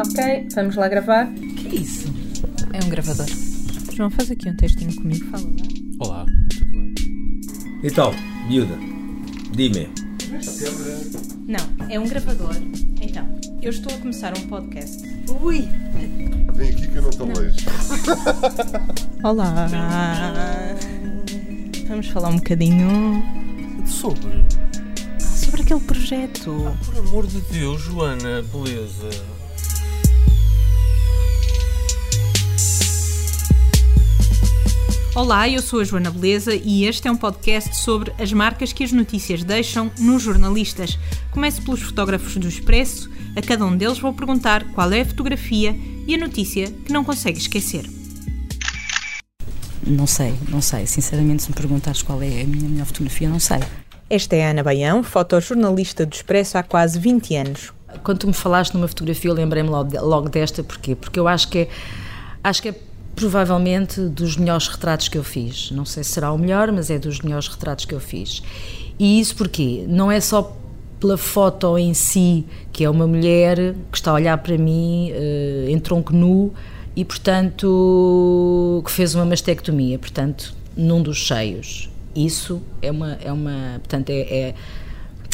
Ok, vamos lá gravar. Que é isso? É um gravador. João, faz aqui um textinho comigo, fala lá. Olá, tudo bem? Então, miúda, dime. Não, é um gravador. Então, eu estou a começar um podcast. Ui! Vem aqui que eu não te vejo. Olá! Vamos falar um bocadinho Sobre. sobre aquele projeto. Por amor de Deus, Joana, beleza. Olá, eu sou a Joana Beleza e este é um podcast sobre as marcas que as notícias deixam nos jornalistas. Começo pelos fotógrafos do Expresso. A cada um deles vou perguntar qual é a fotografia e a notícia que não consegue esquecer. Não sei, não sei. Sinceramente, se me perguntares qual é a minha melhor fotografia, não sei. Esta é a Ana Baião, fotojornalista do Expresso há quase 20 anos. Quando tu me falaste numa fotografia, eu lembrei-me logo, logo desta, porquê? Porque eu acho que é, acho que é provavelmente dos melhores retratos que eu fiz. Não sei se será o melhor, mas é dos melhores retratos que eu fiz. E isso porquê? Não é só pela foto em si, que é uma mulher que está a olhar para mim eh, em tronco nu e, portanto, que fez uma mastectomia, portanto, num dos seios. Isso é uma, é uma portanto, é- é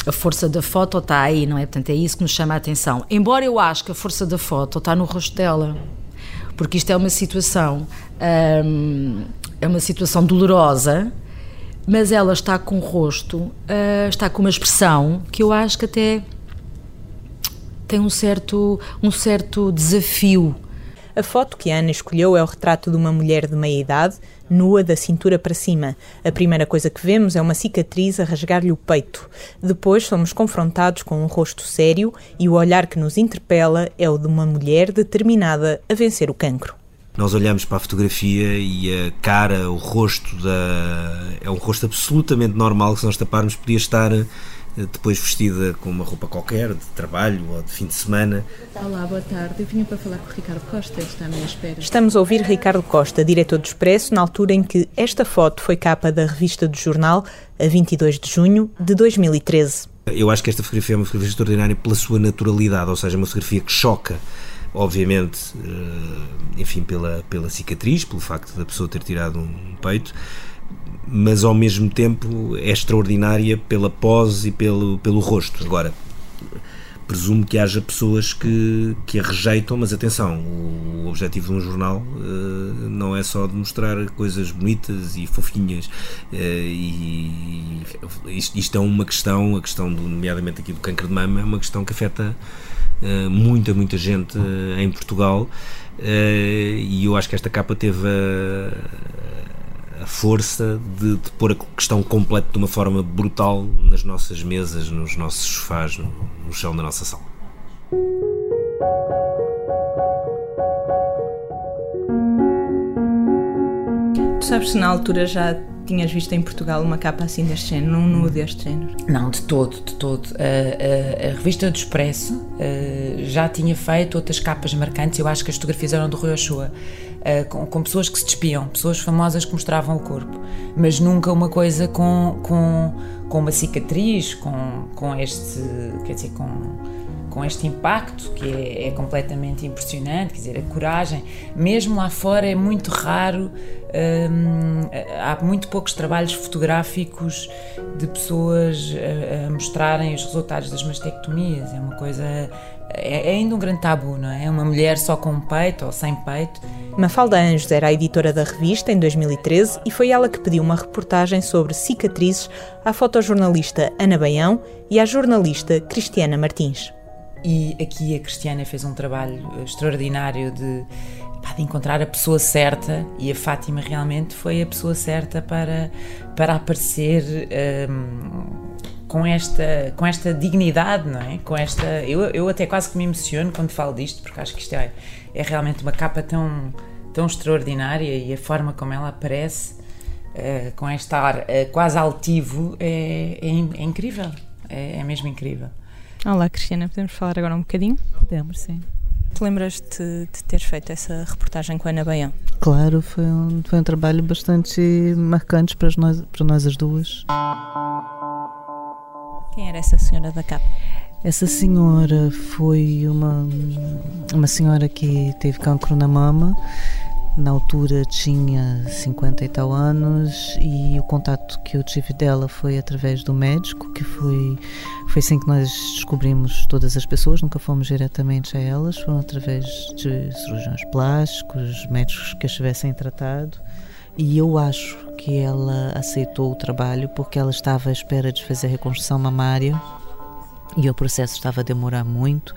a força da foto está aí, não é? Portanto, é isso que nos chama a atenção. Embora eu acho que a força da foto está no rosto dela, porque isto é uma situação, hum, é uma situação dolorosa, mas ela está com o rosto, ah, está com uma expressão que eu acho que até tem um certo, um certo desafio. A foto que a Ana escolheu é o retrato de uma mulher de meia idade, nua da cintura para cima. A primeira coisa que vemos é uma cicatriz a rasgar-lhe o peito. Depois somos confrontados com um rosto sério e o olhar que nos interpela é o de uma mulher determinada a vencer o cancro. Nós olhamos para a fotografia e a cara, o rosto da. É um rosto absolutamente normal que se nós taparmos podia estar depois vestida com uma roupa qualquer, de trabalho ou de fim de semana. Olá, boa tarde. Eu vinha para falar com o Ricardo Costa, ele está à minha espera. Estamos a ouvir Ricardo Costa, diretor do Expresso, na altura em que esta foto foi capa da revista do jornal, a 22 de junho de 2013. Eu acho que esta fotografia é uma fotografia extraordinária pela sua naturalidade, ou seja, uma fotografia que choca, obviamente, eh, enfim, pela, pela cicatriz, pelo facto da pessoa ter tirado um peito, mas ao mesmo tempo é extraordinária pela pose e pelo, pelo rosto. Agora, presumo que haja pessoas que, que a rejeitam, mas atenção, o objetivo de um jornal eh, não é só de mostrar coisas bonitas e fofinhas, eh, e isto, isto é uma questão, a questão, do, nomeadamente aqui do câncer de mama, é uma questão que afeta eh, muita, muita gente em Portugal, e eu acho que esta capa teve a, a força de, de pôr a questão completa de uma forma brutal nas nossas mesas, nos nossos sofás, no, no chão da nossa sala. Tu sabes se na altura já tinhas visto em Portugal uma capa assim deste género, num nu deste género? Não, de todo, de todo. A, a- a revista do Expresso eh, já tinha feito outras capas marcantes, eu acho que as fotografias eram do Rui Ochoa, eh, com, com pessoas que se despiam, pessoas famosas que mostravam o corpo, mas nunca uma coisa com, com, com uma cicatriz, com, com este, quer dizer, com com este impacto que é, é completamente impressionante, quer dizer, a coragem, mesmo lá fora é muito raro, hum, há muito poucos trabalhos fotográficos de pessoas a, a mostrarem os resultados das mastectomias, é uma coisa, é, é ainda um grande tabu, não é? Uma mulher só com um peito ou sem peito, Mafalda Anjos era a editora da revista em 2013 e foi ela que pediu uma reportagem sobre cicatrizes à fotojornalista Ana Baião e à jornalista Cristiana Martins. E aqui a Cristiana fez um trabalho extraordinário de, pá, de encontrar a pessoa certa e a Fátima realmente foi a pessoa certa para, para aparecer hum, com, esta, com esta dignidade, não é? Com esta, eu, eu até quase que me emociono quando falo disto, porque acho que isto é, é realmente uma capa tão, tão extraordinária e a forma como ela aparece eh, com este ar eh, quase altivo é, é in- é incrível, é- é mesmo incrível. Olá Cristiana, podemos falar agora um bocadinho? Podemos, sim. Te lembras-te de teres feito essa reportagem com a Ana Baião? Claro, foi um, foi um trabalho bastante marcante para nós, para nós as duas. Quem era essa senhora da capa? Essa senhora foi uma, uma senhora que teve cancro na mama. Na altura tinha 50 e tal anos e o contato que eu tive dela foi através do médico, que foi, foi assim que nós descobrimos todas as pessoas, nunca fomos diretamente a elas, foram através de cirurgiões plásticos, médicos que estivessem tratado. E eu acho que ela aceitou o trabalho porque ela estava à espera de fazer a reconstrução mamária e o processo estava a demorar muito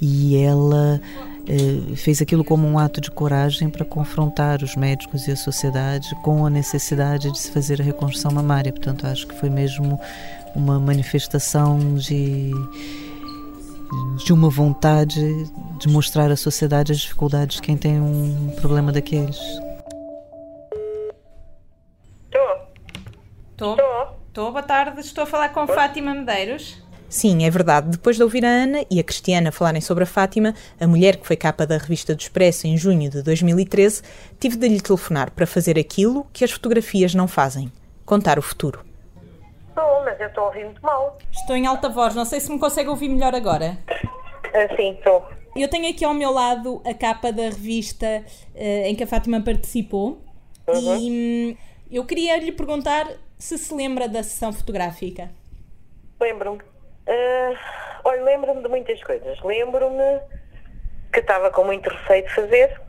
e ela eh, fez aquilo como um ato de coragem para confrontar os médicos e a sociedade com a necessidade de se fazer a reconstrução mamária. Portanto, acho que foi mesmo uma manifestação de de uma vontade de mostrar à sociedade as dificuldades de quem tem um problema daqueles. Estou. A falar com Fátima Medeiros. Sim, é verdade. Depois de ouvir a Ana e a Cristiana falarem sobre a Fátima, a mulher que foi capa da revista do Expresso em junho de 2013, tive de lhe telefonar para fazer aquilo que as fotografias não fazem: contar o futuro. Estou, mas eu estou a ouvir muito mal. Estou em alta voz. Não sei se me consegue ouvir melhor agora. Ah, sim, estou. Eu tenho aqui ao meu lado a capa da revista eh, em que a Fátima participou e hum, eu queria lhe perguntar se se lembra da sessão fotográfica. Lembro-me. Ah, olha, lembro-me de muitas coisas. Lembro-me que estava com muito receio de fazer,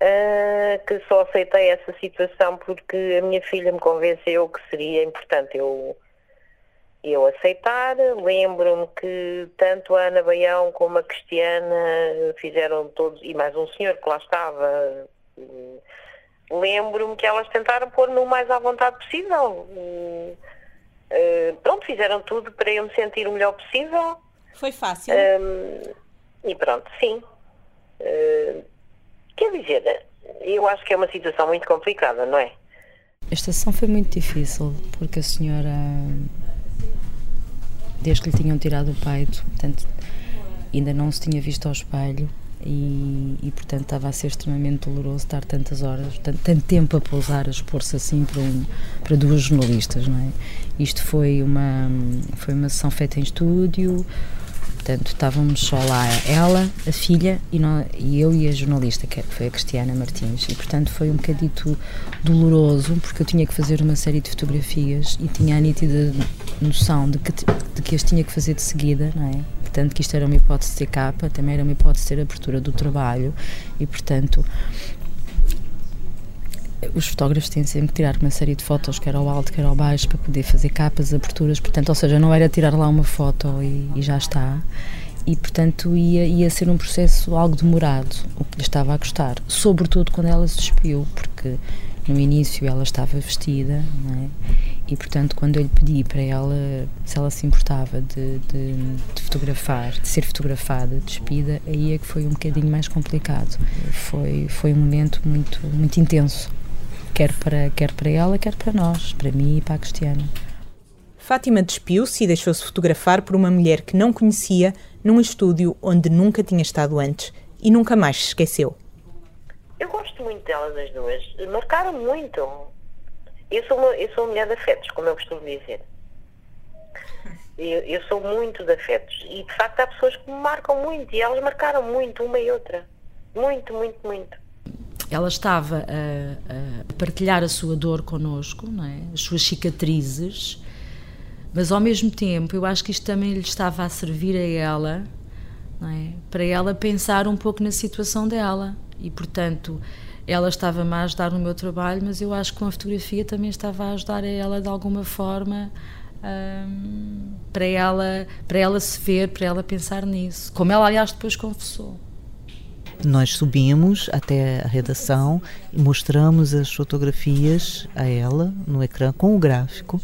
ah, que só aceitei essa situação porque a minha filha me convenceu que seria importante eu, eu aceitar. Lembro-me que tanto a Ana Baião como a Cristiana fizeram todos, e mais um senhor que lá estava. hum, Lembro-me que elas tentaram pôr-me o mais à vontade possível. Hum, ah, pronto, fizeram tudo para eu me sentir o melhor possível. Foi fácil. Hum, e pronto, sim. Hum, quer dizer, eu acho que é uma situação muito complicada, não é? Esta sessão foi muito difícil porque a senhora, desde que lhe tinham tirado o peito, portanto, ainda não se tinha visto ao espelho e, e, portanto estava a ser extremamente doloroso estar tantas horas, tanto, tanto tempo a pousar, a expor-se assim para, um, para duas jornalistas, não é? Isto foi uma, foi uma sessão feita em estúdio, portanto estávamos só lá ela, a filha e, nó- e eu e a jornalista, que foi a Cristiana Martins, e portanto foi um bocadito doloroso porque eu tinha que fazer uma série de fotografias e tinha a nítida noção de que, de que as tinha que fazer de seguida, não é? Portanto, que isto era uma hipótese de capa, também era uma hipótese de abertura do trabalho e, portanto, os fotógrafos têm sempre que tirar uma série de fotos, quer ao alto, quer ao baixo, para poder fazer capas, aberturas, portanto, ou seja, não era tirar lá uma foto e, e já está. E, portanto, ia, ia ser um processo algo demorado, o que lhe estava a gostar. Sobretudo quando ela se despiu, porque no início ela estava vestida, não é? E, portanto, quando eu lhe pedi para ela, se ela se importava de, de, de fotografar, de ser fotografada, despida, aí é que foi um bocadinho mais complicado. Foi, foi um momento muito, muito intenso, quer para, quer para ela, quer para nós, para mim e para a Cristiana. Fátima despiu-se e deixou-se fotografar por uma mulher que não conhecia num estúdio onde nunca tinha estado antes e nunca mais se esqueceu. Eu gosto muito delas as duas. Marcaram muito. Eu sou uma, eu sou uma mulher de afetos, como eu costumo dizer. Eu, eu sou muito de afetos. E de facto há pessoas que me marcam muito e elas marcaram muito uma e outra. Muito, muito, muito. Ela estava a, a partilhar a sua dor connosco, não é? as suas cicatrizes, mas ao mesmo tempo eu acho que isto também lhe estava a servir a ela, não é? para ela pensar um pouco na situação dela. E portanto, ela estava-me a ajudar no meu trabalho, mas eu acho que com a fotografia também estava a ajudar a ela de alguma forma. hum, para ela para ela se ver, para ela pensar nisso, como ela aliás depois confessou. Nós subimos até a redação e mostramos as fotografias a ela no ecrã com o gráfico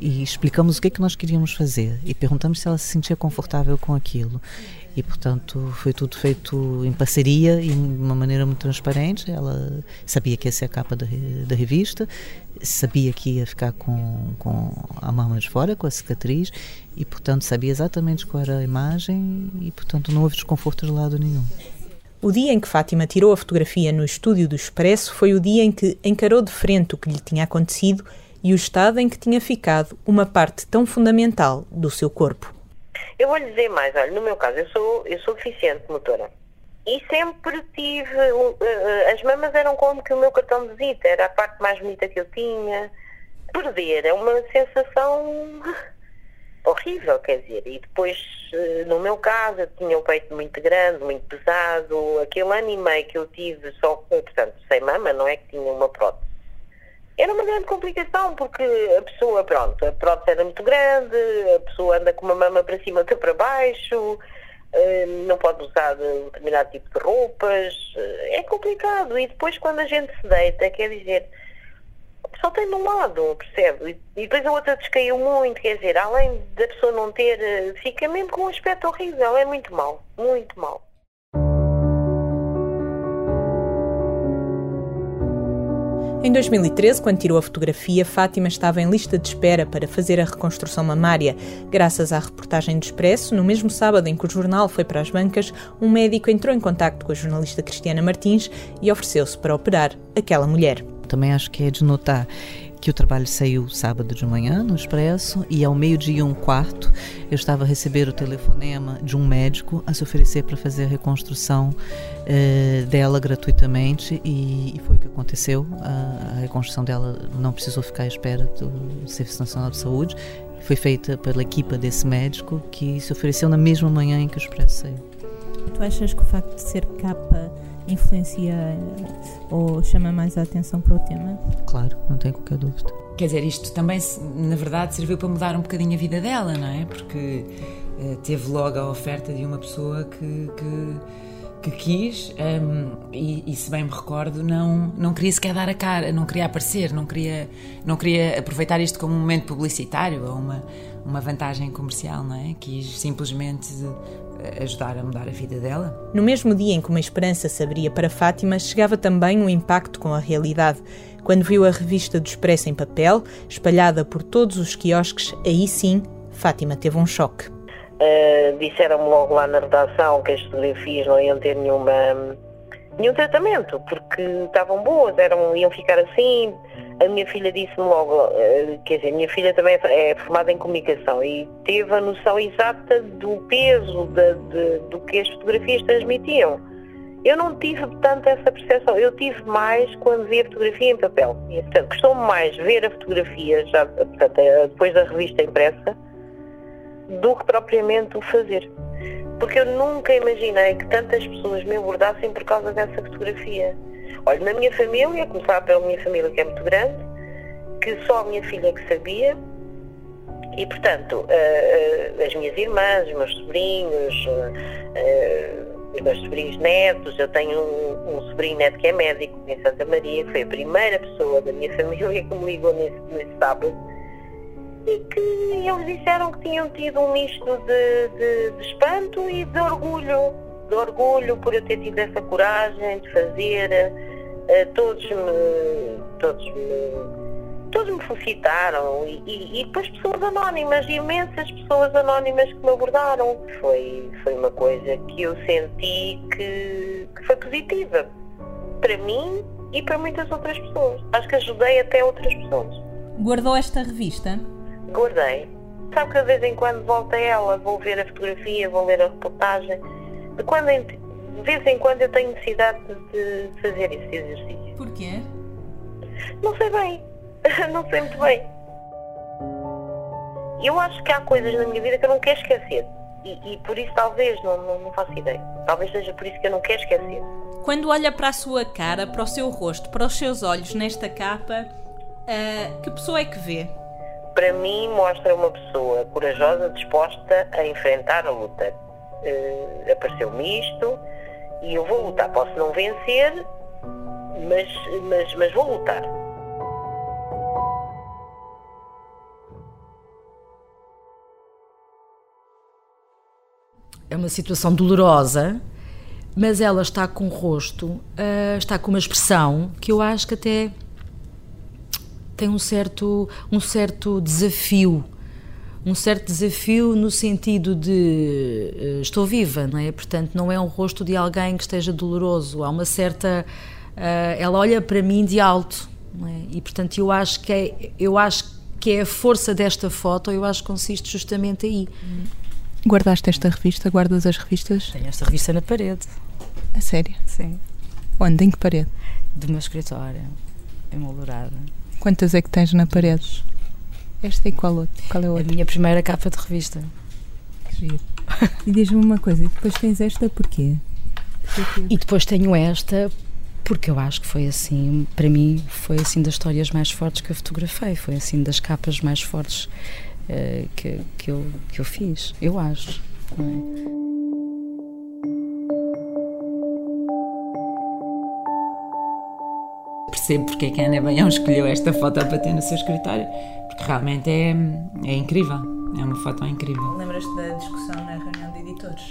e explicamos o que é que nós queríamos fazer e perguntamos se ela se sentia confortável com aquilo. E, portanto, foi tudo feito em parceria e de uma maneira muito transparente. Ela sabia que ia ser a capa da, da revista, sabia que ia ficar com, com a mama de fora, com a cicatriz, e, portanto, sabia exatamente qual era a imagem e, portanto, não houve desconforto de lado nenhum. O dia em que Fátima tirou a fotografia no estúdio do Expresso foi o dia em que encarou de frente o que lhe tinha acontecido e o estado em que tinha ficado uma parte tão fundamental do seu corpo. Eu vou lhe dizer mais, olha, no meu caso, eu sou, eu sou deficiente motora. E sempre tive. uh, uh, as mamas eram como que o meu cartão de visita, era a parte mais bonita que eu tinha. Perder é uma sensação horrível, quer dizer. E depois, uh, no meu caso, eu tinha um peito muito grande, muito pesado. Aquele ano e meio que eu tive só, portanto, sem mama, não é que tinha uma prótese. Era uma grande complicação porque a pessoa, pronto, a prótese era muito grande, a pessoa anda com uma mama para cima outra para baixo, eh, não pode usar determinado tipo de roupas, eh, é complicado. E depois quando a gente se deita, quer dizer, só tem de um lado, percebe? E depois a outra descaiu muito, quer dizer, além da pessoa não ter, eh, fica mesmo com um aspecto horrível, é muito mau, muito mau. Em 2013, quando tirou a fotografia, Fátima estava em lista de espera para fazer a reconstrução mamária. Graças à reportagem do Expresso, no mesmo sábado em que o jornal foi para as bancas, um médico entrou em contato com a jornalista Cristiana Martins e ofereceu-se para operar aquela mulher. Também acho que é de notar que o trabalho saiu sábado de manhã no Expresso e ao meio-dia um quarto eu estava a receber o telefonema de um médico a se oferecer para fazer a reconstrução eh, dela gratuitamente e, e, foi o que aconteceu. A, a, reconstrução dela não precisou ficar à espera do Serviço Nacional de Saúde. Foi feita pela equipa desse médico que se ofereceu na mesma manhã em que o Expresso saiu. Tu achas que o facto de ser capa influencia ou chama mais a atenção para o tema? Claro, não tenho qualquer dúvida. Quer dizer, isto também, na verdade, serviu para mudar um bocadinho a vida dela, não é? Porque uh, teve logo a oferta de uma pessoa que, que, que quis um, e, e, se bem me recordo, não, não queria sequer dar a cara, não queria aparecer, não queria, não queria aproveitar isto como um momento publicitário ou uma, uma vantagem comercial, não é? Quis simplesmente ajudar a mudar a vida dela. No mesmo dia em que uma esperança se abria para Fátima, chegava também um impacto com a realidade. Quando viu a revista do Expresso em papel, espalhada por todos os quiosques, aí sim, Fátima teve um choque. Uh, Disseram-me logo lá na redação que as fotografias não iam ter nenhuma, nenhum tratamento, porque estavam boas, eram, iam ficar assim, a minha filha disse-me logo, eh, quer dizer, a minha filha também é formada em comunicação e teve a noção exata do peso de, de, do que as fotografias transmitiam. Eu não tive tanto essa percepção, eu tive mais quando vi a fotografia em papel. E, portanto, mais ver a fotografia já, portanto, eh, depois da revista impressa do que propriamente o fazer. Porque eu nunca imaginei que tantas pessoas me abordassem por causa dessa fotografia. Olha, na minha família, começar pela minha família que é muito grande, que só a minha filha que sabia, e portanto, uh, uh, as minhas irmãs, os meus sobrinhos, uh, os meus sobrinhos netos, eu tenho um, um, sobrinho neto que é médico em Santa Maria, que foi a primeira pessoa da minha família que me ligou nesse, nesse sábado, e que eles disseram que tinham tido um misto de, de, de espanto e de orgulho, de orgulho por eu ter tido essa coragem de fazer eh, todos me, todos me, todos me felicitaram e, e, e, depois pessoas anónimas, imensas pessoas anónimas que me abordaram. Foi, foi uma coisa que eu senti que, que foi positiva para mim e para muitas outras pessoas. Acho que ajudei até outras pessoas. Guardou esta revista? Guardei. Sabe que de vez em quando volto a ela, vou ver a fotografia, vou ler a reportagem. De quando em de vez em quando eu tenho necessidade de fazer esse exercício. Porquê? Não sei bem. não sei muito bem. Eu acho que há coisas na minha vida que eu não quero esquecer. E, e por isso talvez, não, não, não, faço ideia. Talvez seja por isso que eu não quero esquecer. Quando olha para a sua cara, para o seu rosto, para os seus olhos nesta capa, uh, que pessoa é que vê? Para mim mostra uma pessoa corajosa, disposta a enfrentar a luta. Uh, Apareceu-me isto, e eu vou lutar. Posso não vencer, mas, mas, mas vou lutar. É uma situação dolorosa, mas ela está com o rosto, uh, está com uma expressão que eu acho que até tem um certo, um certo desafio um certo desafio no sentido de uh, estou viva, não é? Portanto, não é um rosto de alguém que esteja doloroso. Há uma certa. Uh, ela olha para mim de alto, é? E portanto, eu acho que é, eu acho que é a força desta foto, eu acho que consiste justamente aí. Guardaste esta revista? Guardas as revistas? Tenho esta revista na parede. A sério? Sim. Onde? Em que parede? Do meu escritório, emoldurada. Quantas é que tens na parede? Esta e qual, outro? qual é a A outra? minha primeira capa de revista. Giro. E diz-me uma coisa, e depois tens esta porquê? Porquê E depois tenho esta, porque eu acho que foi assim, para mim, foi assim das histórias mais fortes que eu fotografei, foi assim das capas mais fortes eh, que, que, eu, que eu fiz, eu acho. é? Percebo porque é que a Ana Baião escolheu esta foto para ter no seu escritório, porque realmente é, é incrível. É uma foto incrível. Lembras-te da discussão na reunião de editores?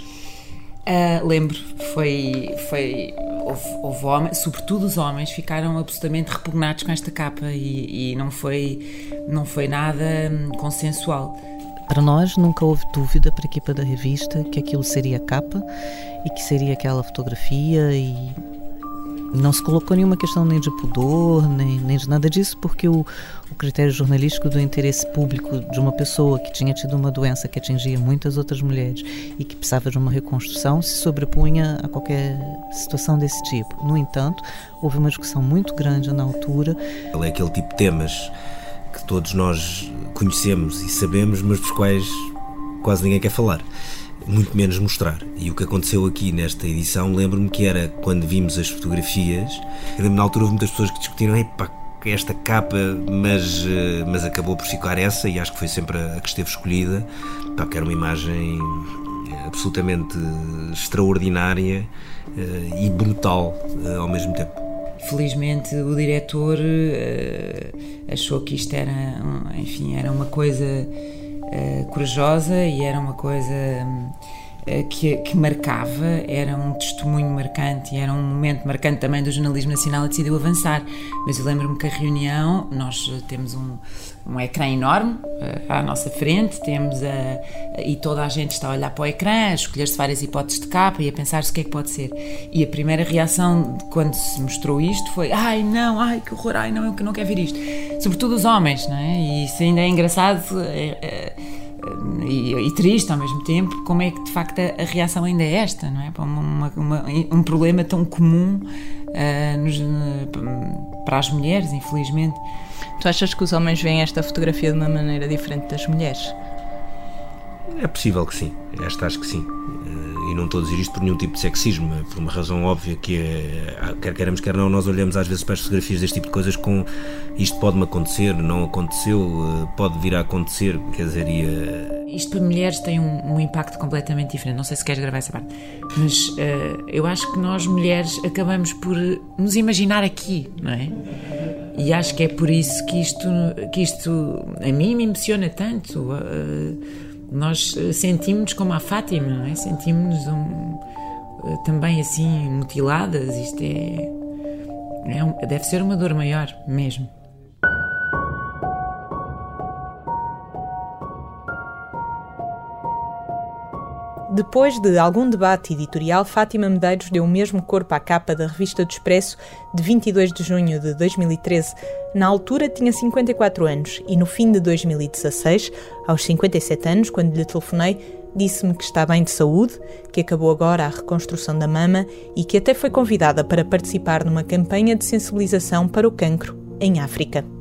Ah, lembro, foi. foi houve, houve homens, sobretudo os homens, ficaram absolutamente repugnados com esta capa e, e não, foi, não foi nada hum, consensual. Para nós nunca houve dúvida para a equipa da revista que aquilo seria a capa e que seria aquela fotografia e não se colocou nenhuma questão nem de pudor, nem, nem de nada disso, porque o, o critério jornalístico do interesse público de uma pessoa que tinha tido uma doença que atingia muitas outras mulheres e que precisava de uma reconstrução se sobrepunha a qualquer situação desse tipo. No entanto, houve uma discussão muito grande na altura Ele é aquele tipo de temas que todos nós conhecemos e sabemos, mas dos quais quase ninguém quer falar. Muito menos mostrar. E o que aconteceu aqui nesta edição, lembro-me que era quando vimos as fotografias, eu lembro na altura houve muitas pessoas que discutiram, epá, esta capa, mas, eh, mas acabou por ficar essa e acho que foi sempre a que esteve escolhida, pá, que era uma imagem absolutamente extraordinária eh, e brutal eh, ao mesmo tempo. Felizmente o diretor eh, achou que isto era, enfim, era uma coisa eh, corajosa e era uma coisa hum, eh, que, que marcava, era um testemunho marcante e era um momento marcante também do jornalismo nacional e decidiu avançar. Mas eu lembro-me que a reunião, nós eh, temos um, um ecrã enorme eh, à nossa frente, temos a, e toda a gente está a olhar para o ecrã, a escolher-se várias hipóteses de capa e a pensar-se o que é que pode ser. E a primeira reação quando se mostrou isto foi: ai não, ai que horror, ai não, eu não quero ver isto. Sobretudo os homens, não é? E isso ainda é engraçado. é- é- e, e triste ao mesmo tempo, como é que de facto a, a reação ainda é esta, não é? Para uma- uma- um problema tão comum ah, nos- para as mulheres, infelizmente. Tu achas que os homens veem esta fotografia de uma maneira diferente das mulheres? É possível que sim, esta acho que sim. E não estou a dizer isto por nenhum tipo de sexismo, por uma razão óbvia que é, quer queremos, quer não, nós olhamos às vezes para as fotografias deste tipo de coisas com isto pode-me acontecer, não aconteceu, eh, pode vir a acontecer, quer dizer, e, eh, Isto para mulheres tem um, um impacto completamente diferente. Não sei se queres gravar essa parte, mas eh, eu acho que nós mulheres acabamos por nos imaginar aqui, não é? E acho que é por isso que isto, que isto a mim me emociona tanto. eh, nós eh, sentimos-nos como a Fátima, é? Sentimos-nos um, eh, também assim mutiladas. Isto é, é um- deve ser uma dor maior mesmo. Depois de algum debate editorial, Fátima Medeiros deu o mesmo corpo à capa da revista do Expresso de 22 de junho de 2013. Na altura tinha 54 anos e no fim de 2016, aos 57 anos, quando lhe telefonei, disse-me que está bem de saúde, que acabou agora a reconstrução da mama e que até foi convidada para participar numa campanha de sensibilização para o cancro em África.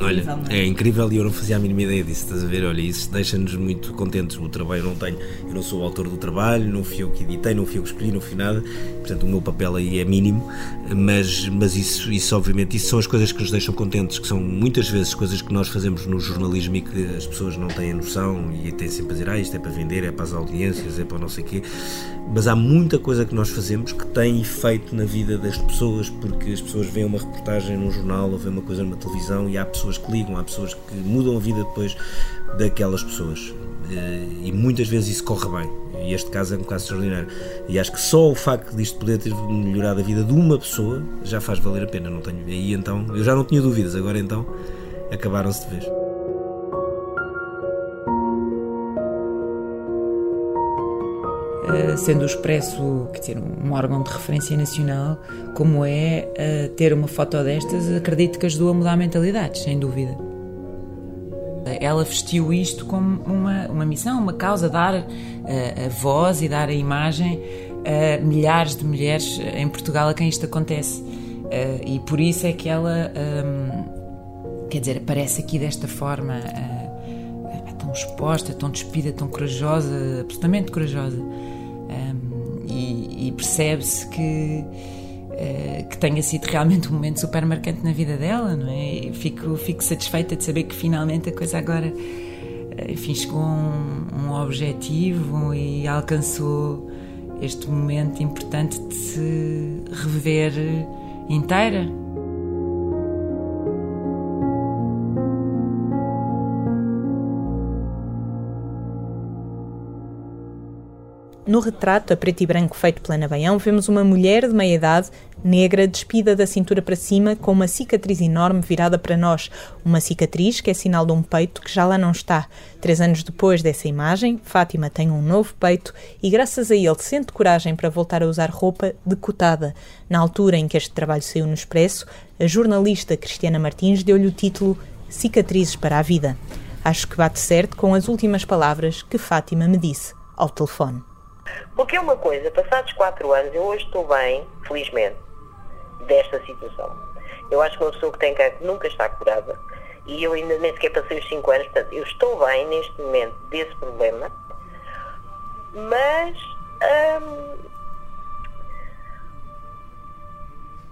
Olha, é incrível e eu não fazia a mínima ideia disso, estás a ver? Olha, isso deixa-nos muito contentes. O trabalho eu não tenho, eu não sou o autor do trabalho, não fui eu que editei, não fui eu que escolhi, não fui nada, portanto o meu papel aí é mínimo, mas, mas isso, isso obviamente, isso são as coisas que nos deixam contentes, que são muitas vezes coisas que nós fazemos no jornalismo e que as pessoas não têm noção e têm sempre a dizer, ah, isto é para vender, é para as audiências, é para não sei o quê, mas há muita coisa que nós fazemos que tem efeito na vida das pessoas, porque as pessoas veem uma reportagem num jornal ou veem uma coisa numa televisão e há pessoas que ligam, há pessoas que mudam a vida depois daquelas pessoas. Eh, E muitas vezes isso corre bem. E este caso é um caso extraordinário. E acho que só o facto disto poder ter melhorado a vida de uma pessoa já faz valer a pena. Não tenho. Aí então, eu já não tinha dúvidas, agora então acabaram-se de vez. Sendo o Expresso quer dizer, um órgão de referência nacional, como é uh, ter uma foto destas, acredito que ajudou a mudar mentalidades, sem dúvida. ela vestiu isto como uma, uma missão, uma causa, dar uh, a voz e dar a imagem a milhares de mulheres em Portugal a quem isto acontece. E por isso é que ela, um, quer dizer, aparece aqui desta forma, uh, tão exposta, tão despida, tão corajosa, absolutamente corajosa. Percebe-se que eh, que tenha sido realmente um momento super marcante na vida dela, não é? Fico, fico satisfeita de saber que finalmente a coisa agora, eh, enfim, chegou a um, um objetivo e alcançou este momento importante de se rever inteira. No retrato a preto e branco feito pela Ana vemos uma mulher de meia idade, negra, despida da cintura para cima, com uma cicatriz enorme virada para nós. Uma cicatriz que é sinal de um peito que já lá não está. Três anos depois dessa imagem, Fátima tem um novo peito e, graças a ele, sente coragem para voltar a usar roupa decotada. Na altura em que este trabalho saiu no Expresso, a jornalista Cristiana Martins deu-lhe o título Cicatrizes para a Vida. Acho que bate certo com as últimas palavras que Fátima me disse ao telefone. Porque é uma coisa, passados quatro anos, eu hoje estou bem, felizmente, desta situação. Eu acho que uma pessoa que tem cancro nunca está curada. E eu ainda nem sequer passei os cinco anos, portanto, eu estou bem neste momento desse problema. Mas hum,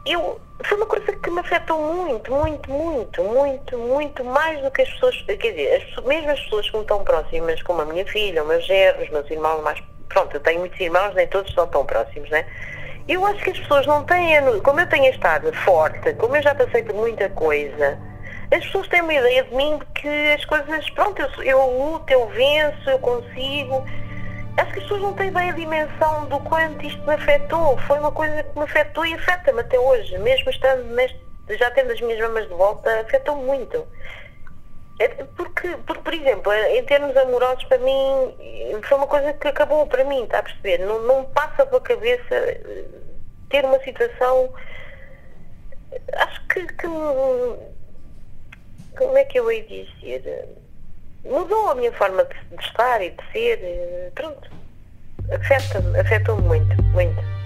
eu, foi uma coisa que me afetou muito, muito, muito, muito, muito mais do que as pessoas, quer dizer, as, mesmo as pessoas que me estão próximas, como a minha filha, o meu gerro, os meus irmãos mais pronto, eu tenho muitos irmãos, nem todos são tão próximos, né? Eu acho que as pessoas não têm, como eu tenho estado forte, como eu já passei por muita coisa, as pessoas têm uma ideia de mim que as coisas, pronto, eu, eu luto, eu venço, eu consigo. Acho que as pessoas não têm bem a dimensão do quanto isto me afetou. Foi uma coisa que me afetou e afeta-me até hoje, mesmo estando neste, já tendo as minhas mamas de volta, afetou muito. É, porque, porque, por exemplo, em termos amorosos, para mim, foi uma coisa que acabou para mim, está a perceber? Não, não passa pela cabeça eh, ter uma situação. Acho que, que. Como é que eu ia dizer? Mudou a minha forma de, de estar e de ser. Eh, pronto. Afeta-me, afetou-me muito, muito.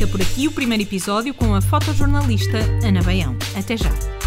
Fica por aqui o primeiro episódio com a fotojornalista Ana Baião. Até já!